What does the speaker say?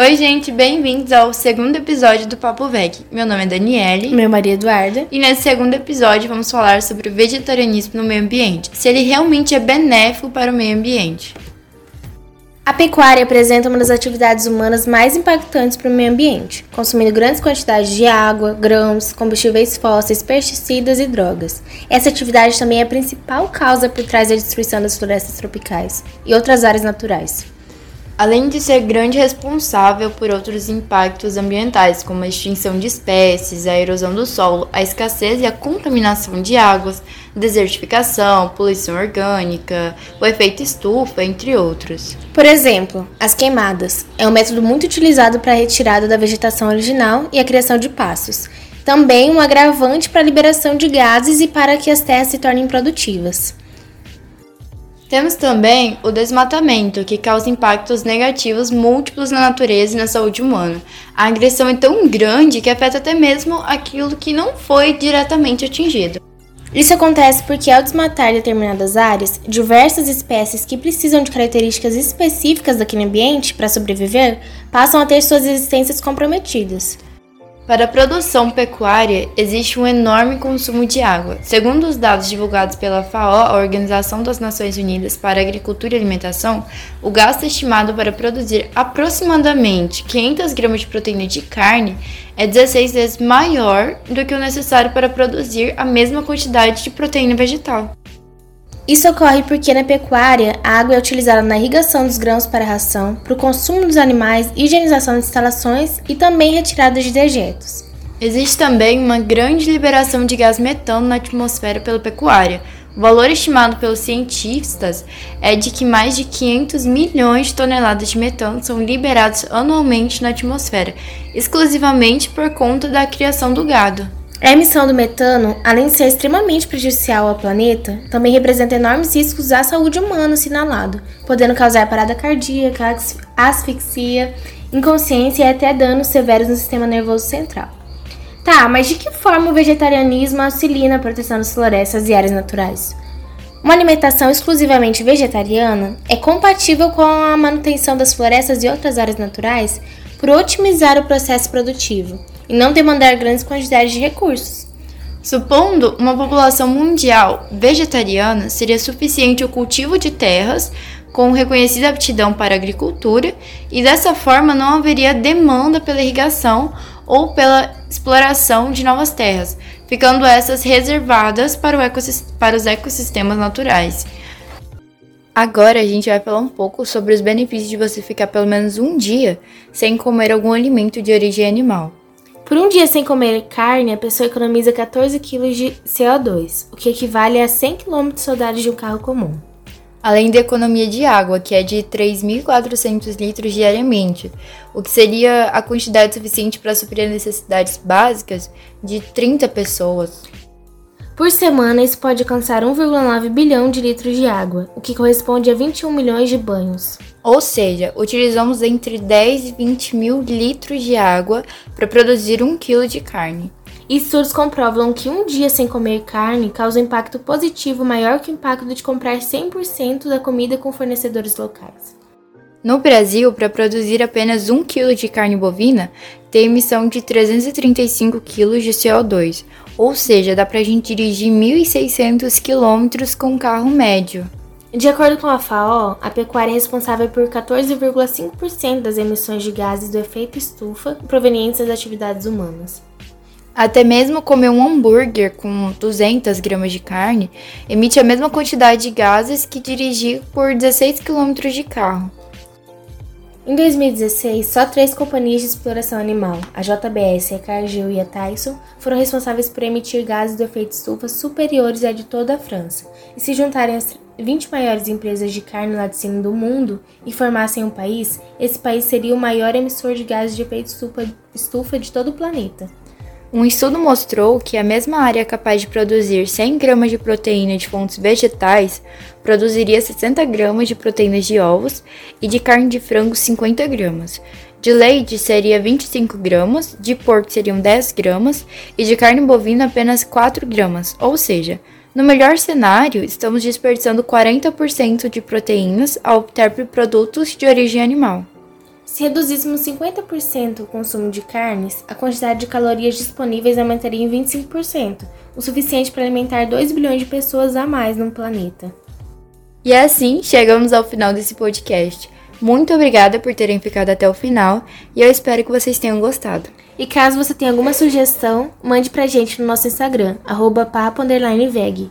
Oi, gente, bem-vindos ao segundo episódio do Papo Veg. Meu nome é Daniele. Meu Maria Eduarda. E nesse segundo episódio vamos falar sobre o vegetarianismo no meio ambiente, se ele realmente é benéfico para o meio ambiente. A pecuária apresenta uma das atividades humanas mais impactantes para o meio ambiente, consumindo grandes quantidades de água, grãos, combustíveis fósseis, pesticidas e drogas. Essa atividade também é a principal causa por trás da destruição das florestas tropicais e outras áreas naturais além de ser grande responsável por outros impactos ambientais, como a extinção de espécies, a erosão do solo, a escassez e a contaminação de águas, desertificação, poluição orgânica, o efeito estufa, entre outros. Por exemplo, as queimadas é um método muito utilizado para a retirada da vegetação original e a criação de pastos. Também um agravante para a liberação de gases e para que as terras se tornem produtivas. Temos também o desmatamento, que causa impactos negativos múltiplos na natureza e na saúde humana. A agressão é tão grande que afeta até mesmo aquilo que não foi diretamente atingido. Isso acontece porque, ao desmatar determinadas áreas, diversas espécies que precisam de características específicas daquele ambiente para sobreviver passam a ter suas existências comprometidas. Para a produção pecuária, existe um enorme consumo de água. Segundo os dados divulgados pela FAO, a Organização das Nações Unidas para Agricultura e Alimentação, o gasto estimado para produzir aproximadamente 500 gramas de proteína de carne é 16 vezes maior do que o necessário para produzir a mesma quantidade de proteína vegetal. Isso ocorre porque na pecuária a água é utilizada na irrigação dos grãos para ração, para o consumo dos animais, higienização de instalações e também retirada de dejetos. Existe também uma grande liberação de gás metano na atmosfera pela pecuária. O valor estimado pelos cientistas é de que mais de 500 milhões de toneladas de metano são liberados anualmente na atmosfera, exclusivamente por conta da criação do gado. A emissão do metano, além de ser extremamente prejudicial ao planeta, também representa enormes riscos à saúde humana assinalado, podendo causar parada cardíaca, asfixia, inconsciência e até danos severos no sistema nervoso central. Tá, mas de que forma o vegetarianismo auxilia na proteção das florestas e áreas naturais? Uma alimentação exclusivamente vegetariana é compatível com a manutenção das florestas e outras áreas naturais por otimizar o processo produtivo e não demandar grandes quantidades de recursos. Supondo uma população mundial vegetariana, seria suficiente o cultivo de terras com reconhecida aptidão para a agricultura e dessa forma não haveria demanda pela irrigação ou pela exploração de novas terras, ficando essas reservadas para, para os ecossistemas naturais. Agora a gente vai falar um pouco sobre os benefícios de você ficar pelo menos um dia sem comer algum alimento de origem animal. Por um dia sem comer carne, a pessoa economiza 14 kg de CO2, o que equivale a 100 km rodados de um carro comum. Além da economia de água, que é de 3.400 litros diariamente, o que seria a quantidade suficiente para suprir as necessidades básicas de 30 pessoas. Por semana, isso pode alcançar 1,9 bilhão de litros de água, o que corresponde a 21 milhões de banhos. Ou seja, utilizamos entre 10 e 20 mil litros de água para produzir um quilo de carne. Estudos comprovam que um dia sem comer carne causa um impacto positivo maior que o impacto de comprar 100% da comida com fornecedores locais. No Brasil, para produzir apenas 1 kg de carne bovina, tem emissão de 335 kg de CO2, ou seja, dá para a gente dirigir 1.600 km com um carro médio. De acordo com a FAO, a pecuária é responsável por 14,5% das emissões de gases do efeito estufa provenientes das atividades humanas. Até mesmo comer um hambúrguer com 200 gramas de carne emite a mesma quantidade de gases que dirigir por 16 km de carro. Em 2016, só três companhias de exploração animal, a JBS, a Cargill e a Tyson, foram responsáveis por emitir gases do efeito estufa superiores à de toda a França. E se juntarem as 20 maiores empresas de carne laticínio do mundo e formassem um país, esse país seria o maior emissor de gases de efeito estufa, estufa de todo o planeta. Um estudo mostrou que a mesma área capaz de produzir 100 gramas de proteína de fontes vegetais produziria 60 gramas de proteínas de ovos e de carne de frango 50 gramas. De leite seria 25 gramas, de porco seriam 10 gramas e de carne bovina apenas 4 gramas, ou seja, no melhor cenário, estamos desperdiçando 40% de proteínas ao optar por produtos de origem animal. Se reduzíssemos 50% o consumo de carnes, a quantidade de calorias disponíveis aumentaria em 25%, o suficiente para alimentar 2 bilhões de pessoas a mais no planeta. E assim chegamos ao final desse podcast. Muito obrigada por terem ficado até o final e eu espero que vocês tenham gostado. E caso você tenha alguma sugestão, mande pra gente no nosso Instagram, arroba papo_veg.